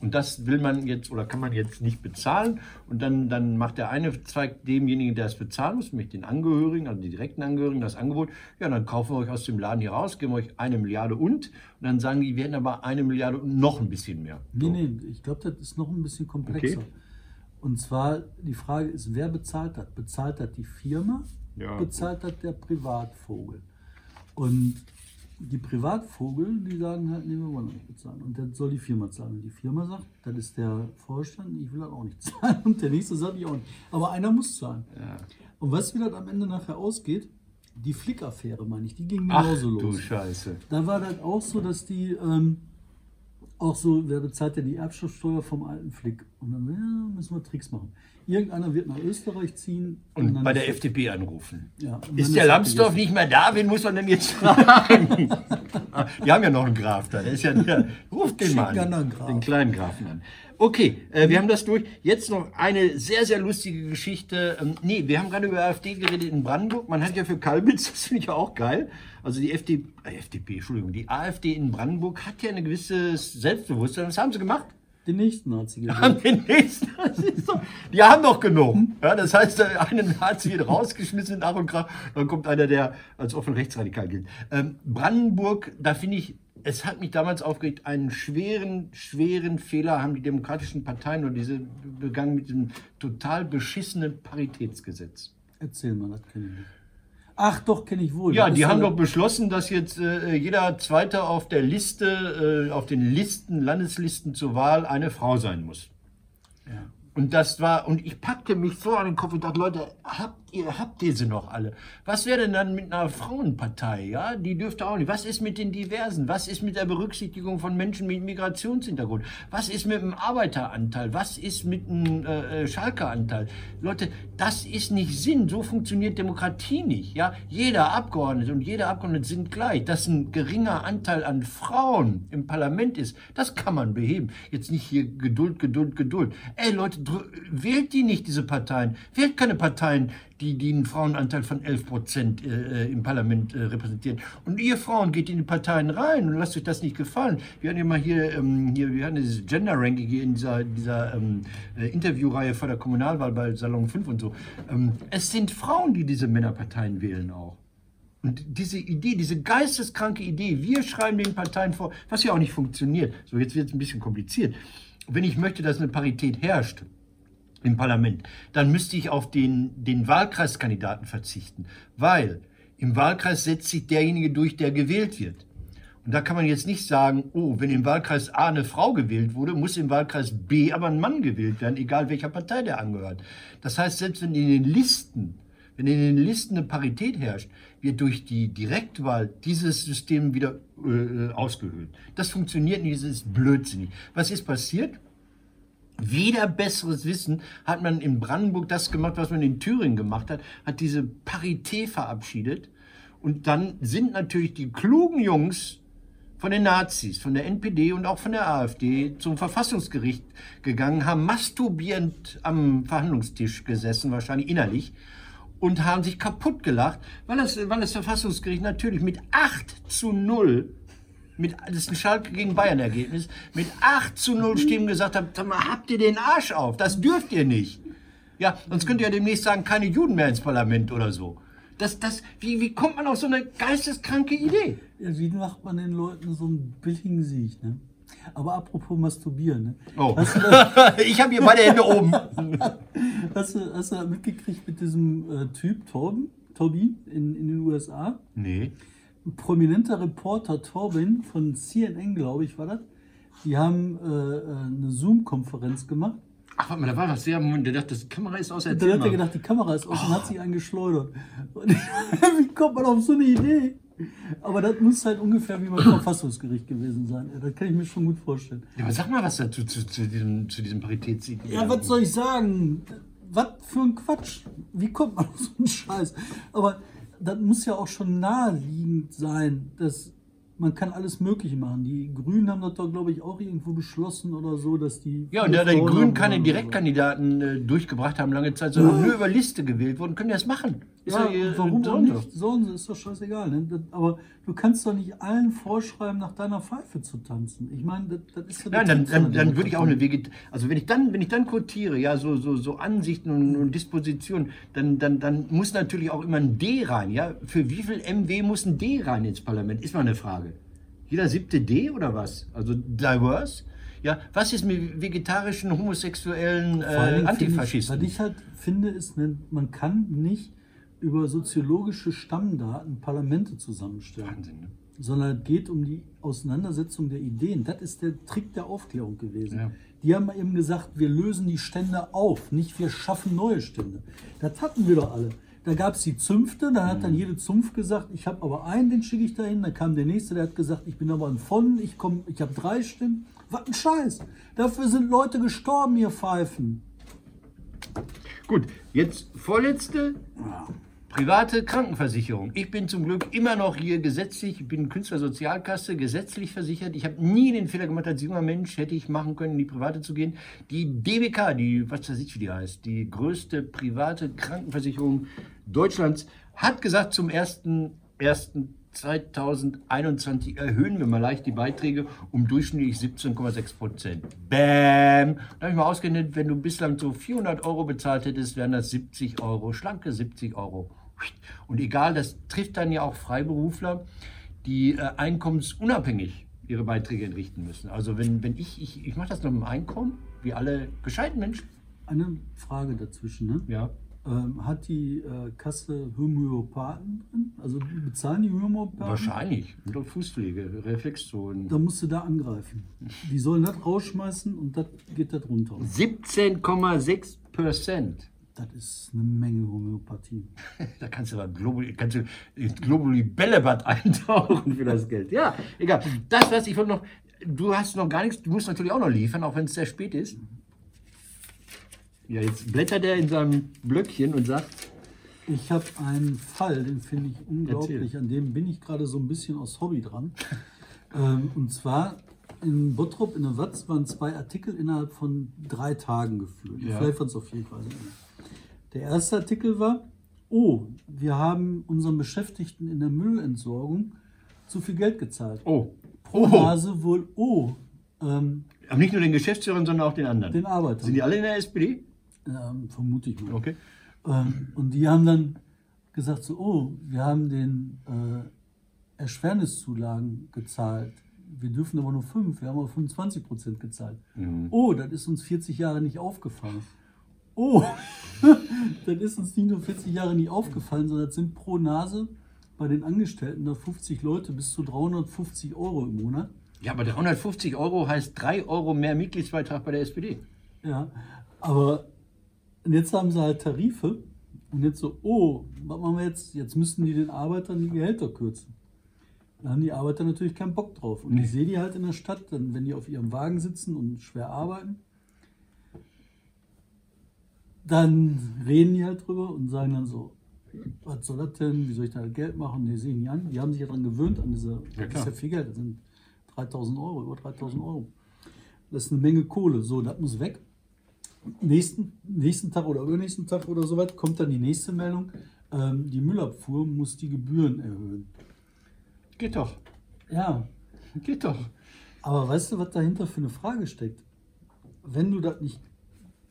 Und das will man jetzt oder kann man jetzt nicht bezahlen. Und dann, dann macht der eine Zweig demjenigen, der es bezahlen muss, nämlich den Angehörigen, also die direkten Angehörigen, das Angebot. Ja, dann kaufen wir euch aus dem Laden hier raus, geben euch eine Milliarde und. Und dann sagen die, wir hätten aber eine Milliarde und noch ein bisschen mehr. Nee, So. nee, ich glaube, das ist noch ein bisschen komplexer. Okay. Und zwar, die Frage ist, wer bezahlt das? Bezahlt das die Firma? Ja. Bezahlt das der Privatvogel? Und die Privatvogel, die sagen halt, nee, wir wollen nicht bezahlen. Und das soll die Firma zahlen. Und die Firma sagt, das ist der Vorstand, ich will das auch nicht <laughs> zahlen. Und der nächste sagt, ich auch nicht. Aber einer muss zahlen. Ja. Und was wie das am Ende nachher ausgeht, die Flick-Affäre, meine ich, die ging Ach genauso du los. Scheiße. Da war das auch so, dass die ähm, auch so, wer bezahlt denn die Erbschaftssteuer vom alten Flick? Und dann ja, müssen wir Tricks machen. Irgendeiner wird nach Österreich ziehen. Und dann bei der FDP anrufen. Ja, und Ist der Lambsdorff nicht mehr da? Wen muss man denn jetzt fragen? <laughs> Die haben ja noch einen Graf da. Der ist ja der. Ruft den mal an. Den kleinen Grafen an. Okay, äh, wir haben das durch. Jetzt noch eine sehr, sehr lustige Geschichte. Ähm, nee, wir haben gerade über AfD geredet in Brandenburg. Man hat ja für Kalbitz, <laughs> das finde ich ja auch geil. Also die FDP, äh, FDP, Entschuldigung, die AfD in Brandenburg hat ja ein gewisses Selbstbewusstsein. Was haben sie gemacht? Den nächsten gesagt. An den nächsten. Das ist doch, die haben doch genug. Ja, das heißt, der eine Nazi wird rausgeschmissen nach und Krach, dann kommt einer, der als offen rechtsradikal gilt. Ähm, Brandenburg, da finde ich, es hat mich damals aufgeregt, einen schweren, schweren Fehler haben die demokratischen Parteien und diese begangen mit diesem total beschissenen Paritätsgesetz. Erzähl mal, das kenne ich nicht. Ach doch, kenne ich wohl. Ja, Das die haben doch beschlossen, dass jetzt äh, jeder Zweite auf der Liste, äh, auf den Listen, Landeslisten zur Wahl eine Frau sein muss. Ja. Und das war, und ich packte mich so an den Kopf und dachte, Leute, habt ihr, habt sie noch alle? Was wäre denn dann mit einer Frauenpartei? Ja, die dürfte auch nicht. Was ist mit den Diversen? Was ist mit der Berücksichtigung von Menschen mit Migrationshintergrund? Was ist mit dem Arbeiteranteil? Was ist mit dem äh, äh, Schalke-Anteil? Leute, das ist nicht Sinn. So funktioniert Demokratie nicht. Ja, jeder Abgeordnete und jede Abgeordnete sind gleich. Dass ein geringer Anteil an Frauen im Parlament ist, das kann man beheben. Jetzt nicht hier Geduld, Geduld, Geduld. Ey Leute, wählt die nicht, diese Parteien. Wählt keine Parteien, die, die einen Frauenanteil von 11 Prozent äh, äh, im Parlament äh, repräsentieren. Und ihr Frauen geht in die Parteien rein und lasst euch das nicht gefallen. Wir hatten ja mal hier, ähm, hier wir hatten dieses Gender-Ranking hier in dieser, dieser ähm, äh, Interviewreihe vor der Kommunalwahl bei Salon 5 und so. Ähm, es sind Frauen, die diese Männerparteien wählen auch. Und diese Idee, diese geisteskranke Idee, wir schreiben den Parteien vor, was ja auch nicht funktioniert. So, jetzt wird es ein bisschen kompliziert. Wenn ich möchte, dass eine Parität herrscht im Parlament, dann müsste ich auf den, den Wahlkreiskandidaten verzichten, weil im Wahlkreis setzt sich derjenige durch, der gewählt wird. Und da kann man jetzt nicht sagen, oh, wenn im Wahlkreis A eine Frau gewählt wurde, muss im Wahlkreis B aber ein Mann gewählt werden, egal welcher Partei der angehört. Das heißt, selbst wenn in den Listen, wenn in den Listen eine Parität herrscht, wird durch die Direktwahl dieses System wieder äh, ausgehöhlt. Das funktioniert nicht, das ist blödsinnig. Was ist passiert? Wieder besseres Wissen hat man in Brandenburg das gemacht, was man in Thüringen gemacht hat, hat diese Parität verabschiedet. Und dann sind natürlich die klugen Jungs von den Nazis, von der NPD und auch von der AfD zum Verfassungsgericht gegangen, haben masturbierend am Verhandlungstisch gesessen, wahrscheinlich innerlich, und haben sich kaputt gelacht, weil das, weil das Verfassungsgericht natürlich mit 8 zu 0 mit, das ist ein Schalke gegen Bayern-Ergebnis, mit 8 zu 0 Stimmen gesagt mal, habt ihr den Arsch auf, das dürft ihr nicht. Ja, sonst könnt ihr ja demnächst sagen, keine Juden mehr ins Parlament oder so. Das, das, wie, wie kommt man auf so eine geisteskranke Idee? Ja, wie macht man den Leuten so einen billigen Sieg, ne? Aber apropos Masturbieren, ne? Oh. <laughs> Ich habe hier beide Hände oben. <laughs> hast du, hast du mitgekriegt mit diesem äh, Typ, Torben, Tobin in, in den USA? Nee. Prominenter Reporter Torben von CNN, glaube ich, war das. Die haben äh, äh, eine Zoom-Konferenz gemacht. Ach, warte mal, da war was sehr, Moment, der dachte, das Kamera ist aus, dann hat er mal. gedacht, die Kamera ist aus und hat sich einen geschleudert. Und ich, <laughs> wie kommt man auf so eine Idee? Aber das muss halt ungefähr wie beim <coughs> Verfassungsgericht gewesen sein. Das kann ich mir schon gut vorstellen. Ja, aber sag mal was dazu, zu, zu diesem, zu diesem Paritätssieg. Ja, was soll ich sagen? Was für ein Quatsch. Wie kommt man auf so einen Scheiß? Aber das muss ja auch schon naheliegend sein, dass man kann alles Mögliche machen. Die Grünen haben das doch, glaube ich, auch irgendwo beschlossen oder so, dass die... Ja, und da die Grünen keine Direktkandidaten äh, durchgebracht haben lange Zeit, sondern nur über Liste gewählt wurden, können die das machen. Ist Ja, warum auch nicht? Sie, ist doch scheißegal. Ne? Aber du kannst doch nicht allen vorschreiben, nach deiner Pfeife zu tanzen. Ich meine, das, das ist ja Nein, dann, dann, dann würde ich auch eine. Veget also wenn ich dann, wenn ich dann quotiere, ja, so, so, so Ansichten und, und Dispositionen, dann, dann, dann muss natürlich auch immer ein D rein, ja. Für wie viel MW muss ein D rein ins Parlament? Ist mal eine Frage. Jeder siebte D oder was? Also diverse? Ja, was ist mit vegetarischen, homosexuellen äh, Antifaschisten? Ich, was ich halt finde, ist, ne, man kann nicht über soziologische Stammdaten Parlamente zusammenstellen. Wahnsinn, ne? sondern es geht um die Auseinandersetzung der Ideen. Das ist der Trick der Aufklärung gewesen. Ja. Die haben eben gesagt, wir lösen die Stände auf, nicht wir schaffen neue Stände. Das hatten wir doch alle. Da gab es die Zünfte, dann hat Mhm. dann jede Zunft gesagt, ich habe aber einen, den schicke ich dahin. Dann kam der nächste, der hat gesagt, ich bin aber ein von, ich, komm, ich habe drei Stimmen. Was ein Scheiß. Dafür sind Leute gestorben, ihr Pfeifen. Gut, jetzt vorletzte private Krankenversicherung. Ich bin zum Glück immer noch hier gesetzlich, ich bin Künstlersozialkasse, gesetzlich versichert. Ich habe nie den Fehler gemacht, als junger Mensch hätte ich machen können, in die private zu gehen. Die DBK, die, was weiß ich, wie die heißt, die größte private Krankenversicherung Deutschlands, hat gesagt, zum 1.1.2021 erhöhen wir mal leicht die Beiträge um durchschnittlich 17,6 Prozent. Bäm! Da habe ich mal ausgerechnet, wenn du bislang so 400 Euro bezahlt hättest, wären das 70 Euro, schlanke 70 Euro. Und egal, das trifft dann ja auch Freiberufler, die äh, einkommensunabhängig ihre Beiträge entrichten müssen. Also wenn, wenn ich, ich, ich mache das noch mit dem Einkommen, wie alle gescheiten Menschen. Eine Frage dazwischen. Ne? Ja. Ähm, hat die äh, Kasse Homöopathen drin? Also bezahlen die Homöopathen? Wahrscheinlich. Auch Fußpflege, Reflexzonen. Da musst du da angreifen. Die sollen das rausschmeißen und das geht da drunter. 17,6 Prozent. Das ist eine Menge Homöopathie. <laughs> Da kannst du aber Globuli, kannst du ins Globuli Bällebad <laughs> eintauchen für das Geld. Ja, egal. Das, was ich wollte noch, du hast noch gar nichts, du musst natürlich auch noch liefern, auch wenn es sehr spät ist. Ja, jetzt blättert er in seinem Blöckchen und sagt, Ich habe einen Fall, den finde ich unglaublich. An dem bin ich gerade so ein bisschen aus Hobby dran. ähm, und zwar in Bottrop in der Watz waren zwei Artikel innerhalb von drei Tagen geführt. Ja. Vielleicht waren es auf jeden Fall. Der erste Artikel war, oh, wir haben unseren Beschäftigten in der Müllentsorgung zu viel Geld gezahlt. oh, Pro oh, Nase wohl, oh, ähm, aber nicht nur den Geschäftsführern, sondern auch den anderen. den Arbeitern. Sind die alle in der SPD? Ähm, vermute ich mal. Okay. Ähm, und die haben dann gesagt so, oh, wir haben den äh, Erschwerniszulagen gezahlt. Wir dürfen aber nur fünf, wir haben aber 25 Prozent gezahlt. Oh, das ist uns 40 Jahre nicht aufgefallen. Oh, <laughs> das ist uns nicht nur 40 Jahre nicht aufgefallen, sondern das sind pro Nase bei den Angestellten da 50 Leute bis zu 350 Euro im Monat. Ja, aber 350 Euro heißt 3 Euro mehr Mitgliedsbeitrag bei der SPD. Ja, aber jetzt haben sie halt Tarife und jetzt so, oh, was machen wir jetzt? Jetzt müssten die den Arbeitern die Gehälter kürzen. Da haben die Arbeiter natürlich keinen Bock drauf. Und ich sehe die halt in der Stadt, dann, wenn die auf ihrem Wagen sitzen und schwer arbeiten, dann reden die halt drüber und sagen dann so, was soll das denn? Wie soll ich da Geld machen? Die sehen die an. Die haben sich ja daran gewöhnt, an diese, Ja, das ist ja viel Geld. Das sind 3000 Euro, über 3000 Euro. Das ist eine Menge Kohle. So, das muss weg. Nächsten, nächsten Tag oder übernächsten Tag oder so weit kommt dann die nächste Meldung. Ähm, die Müllabfuhr muss die Gebühren erhöhen. Geht doch. Ja, Geht doch. aber weißt du, was dahinter für eine Frage steckt? Wenn du das nicht.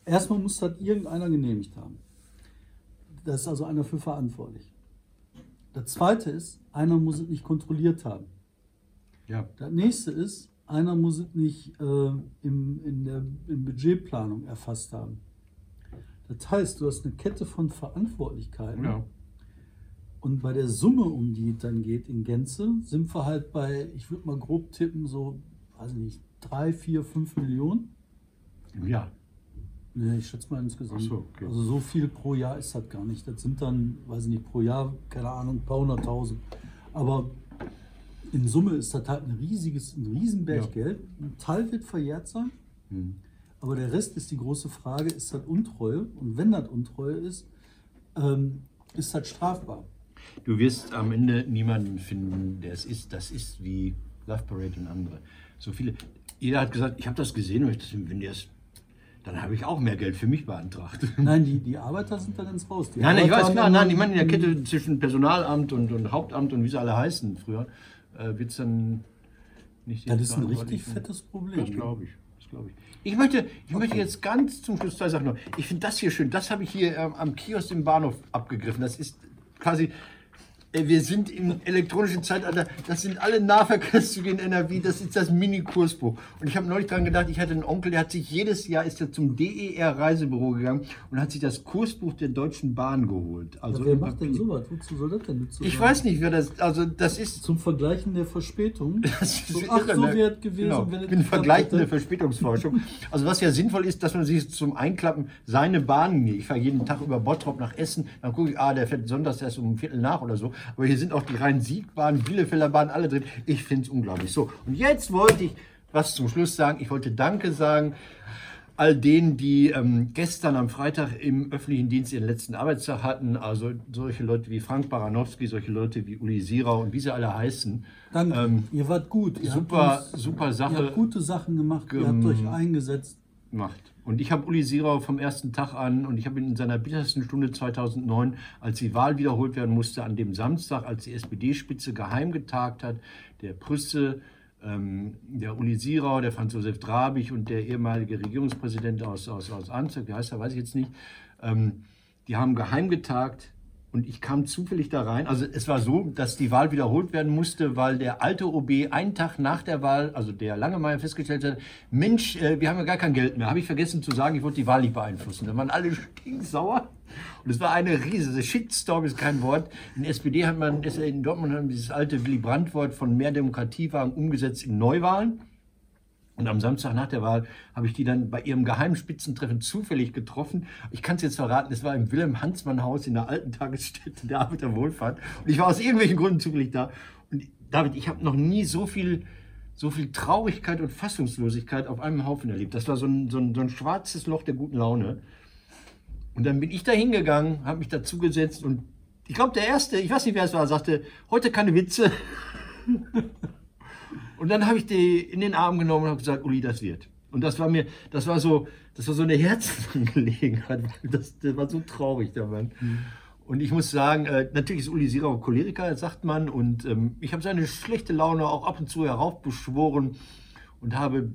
Erstmal muss das irgendeiner genehmigt haben. Da ist also einer für verantwortlich. Das zweite ist, einer muss es nicht kontrolliert haben. Ja. Das nächste ist, einer muss es nicht äh, im, in der in Budgetplanung erfasst haben. Das heißt, du hast eine Kette von Verantwortlichkeiten. ja. Und bei der Summe, um die es dann geht in Gänze, sind wir halt bei, ich würde mal grob tippen, so, weiß ich nicht, drei, vier, fünf Millionen. Ja. Nee, ich schätze mal insgesamt. So, okay. Also so viel pro Jahr ist das gar nicht. Das sind dann, weiß ich nicht, pro Jahr, keine Ahnung, ein paar hunderttausend. Aber in Summe ist das halt ein riesiges, ein Riesenberg Ja. Geld. Ein Teil wird verjährt sein, Hm. aber der Rest ist die große Frage, ist das Untreue? Und wenn das Untreue ist, ähm, ist das strafbar. Du wirst am Ende niemanden finden, der es ist. Das ist wie Love Parade und andere. So viele. Jeder hat gesagt, ich habe das gesehen, wenn der es. Dann habe ich auch mehr Geld für mich beantragt. <laughs> Nein, die, die Arbeiter sind dann ins Raus. Die Nein, nein, ich Arbeiter weiß klar, nein, ich meine in der Kette zwischen Personalamt und, und Hauptamt und wie sie alle heißen früher, äh, wird es dann nicht Das ist ein richtig fettes Problem. Das glaube ich. Das glaube ich. Ich möchte, ich möchte jetzt ganz zum Schluss zwei Sachen noch. Ich finde das hier schön. Das habe ich hier ähm, am Kiosk im Bahnhof abgegriffen. Das ist quasi. Wir sind im elektronischen Zeitalter. Das sind alle Nahverkehrszüge in NRW. Das ist das Mini-Kursbuch. Und ich habe neulich dran gedacht, ich hatte einen Onkel, der hat sich jedes Jahr ist er zum DER Reisebüro gegangen und hat sich das Kursbuch der Deutschen Bahn geholt. Also Ja, wer macht denn sowas? Wozu soll das denn nützen? Ich weiß nicht, wer das. Also das ist. Zum Vergleichen der Verspätung. <laughs> Das ist so, ach, irre, so ne? wert gewesen, Genau. wenn es geklappt vergleichende hätte. Verspätungsforschung. Also was ja sinnvoll ist, dass man sich zum Einklappen seine Bahnen, ich fahre jeden Tag über Bottrop nach Essen, dann gucke ich, ah, der fährt sonntags erst um Viertel nach oder so. Aber hier sind auch die Rhein-Sieg-Bahn, Bielefelder Bahn, alle drin. Ich finde es unglaublich. So, und jetzt wollte ich was zum Schluss sagen. Ich wollte Danke sagen all denen, die ähm, gestern am Freitag im öffentlichen Dienst ihren letzten Arbeitstag hatten, also solche Leute wie Frank Baranowski, solche Leute wie Uli Sierau und wie sie alle heißen. Danke. Ähm, ihr wart gut. Ihr super, uns, super Ihr Sache habt gute Sachen gemacht. Ihr habt euch eingesetzt. Gemacht. Und ich habe Uli Sierau vom ersten Tag an und ich habe ihn in seiner bittersten Stunde 2009, als die Wahl wiederholt werden musste, an dem Samstag, als die SPD-Spitze geheim getagt hat, der Prüsse, ähm, der Uli Sierau, der Franz Josef Drabig und der ehemalige Regierungspräsident aus, aus, aus Anzug, wie heißt er, weiß ich jetzt nicht, ähm, die haben geheim getagt und ich kam zufällig da rein. Also es war so, dass die Wahl wiederholt werden musste, weil der alte OB einen Tag nach der Wahl, also der Langemeyer festgestellt hat, Mensch, äh, wir haben ja gar kein Geld mehr. Habe ich vergessen zu sagen, ich wollte die Wahl nicht beeinflussen. Da waren alle stinksauer. Und es war eine riesige Shitstorm ist kein Wort. In SPD hat man, in Dortmund haben dieses alte Willy Brandt-Wort von mehr Demokratie waren umgesetzt in Neuwahlen. Und am Samstag nach der Wahl habe ich die dann bei ihrem geheimen Spitzentreffen zufällig getroffen. Ich kann es jetzt verraten, es war im Wilhelm-Hansmann-Haus in der alten Tagesstätte der Arbeiterwohlfahrt. Und ich war aus irgendwelchen Gründen zufällig da. Und David, ich habe noch nie so viel, so viel Traurigkeit und Fassungslosigkeit auf einem Haufen erlebt. Das war so ein, so ein, so ein schwarzes Loch der guten Laune. Und dann bin ich da hingegangen, habe mich dazugesetzt und ich glaube, der Erste, ich weiß nicht, wer es war, sagte, heute keine Witze. <laughs> Und dann habe ich die in den Arm genommen und habe gesagt, Uli, das wird. Und das war mir, das war so, das war so eine <laughs> Herzensangelegenheit, das, das war so traurig, der Mann. Und ich muss sagen, äh, natürlich ist Uli Sierau Choleriker, sagt man, und ähm, ich habe seine schlechte Laune auch ab und zu heraufbeschworen und habe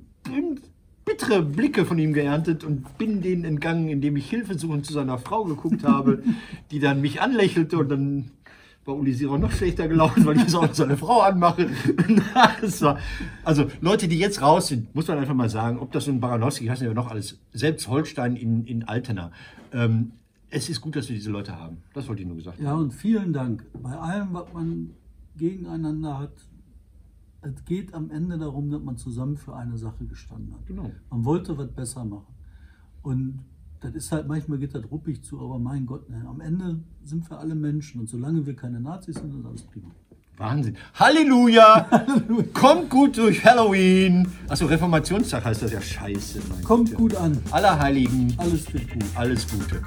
bittere Blicke von ihm geerntet und bin denen entgangen, indem ich hilfesuchend zu seiner Frau geguckt habe, <laughs> die dann mich anlächelte und dann war Uli Sierau noch schlechter gelaufen, weil ich auch seine Frau anmache. <laughs> War, also Leute, die jetzt raus sind, muss man einfach mal sagen, ob das so ein Baranowski, ich weiß nicht, noch alles, selbst Holstein in, in Altena. Ähm, es ist gut, dass wir diese Leute haben. Das wollte ich nur gesagt haben. Ja, und vielen Dank. Bei allem, was man gegeneinander hat, es geht am Ende darum, dass man zusammen für eine Sache gestanden hat. Genau. Man wollte was besser machen. Und das ist halt, manchmal geht das ruppig zu, aber mein Gott, ne, am Ende sind wir alle Menschen. Und solange wir keine Nazis sind, ist alles prima. Wahnsinn. Halleluja! <laughs> Kommt gut durch Halloween! Achso, Reformationstag heißt das ja scheiße. mein Kommt Gott, gut an. Allerheiligen, Alles wird gut. alles Gute.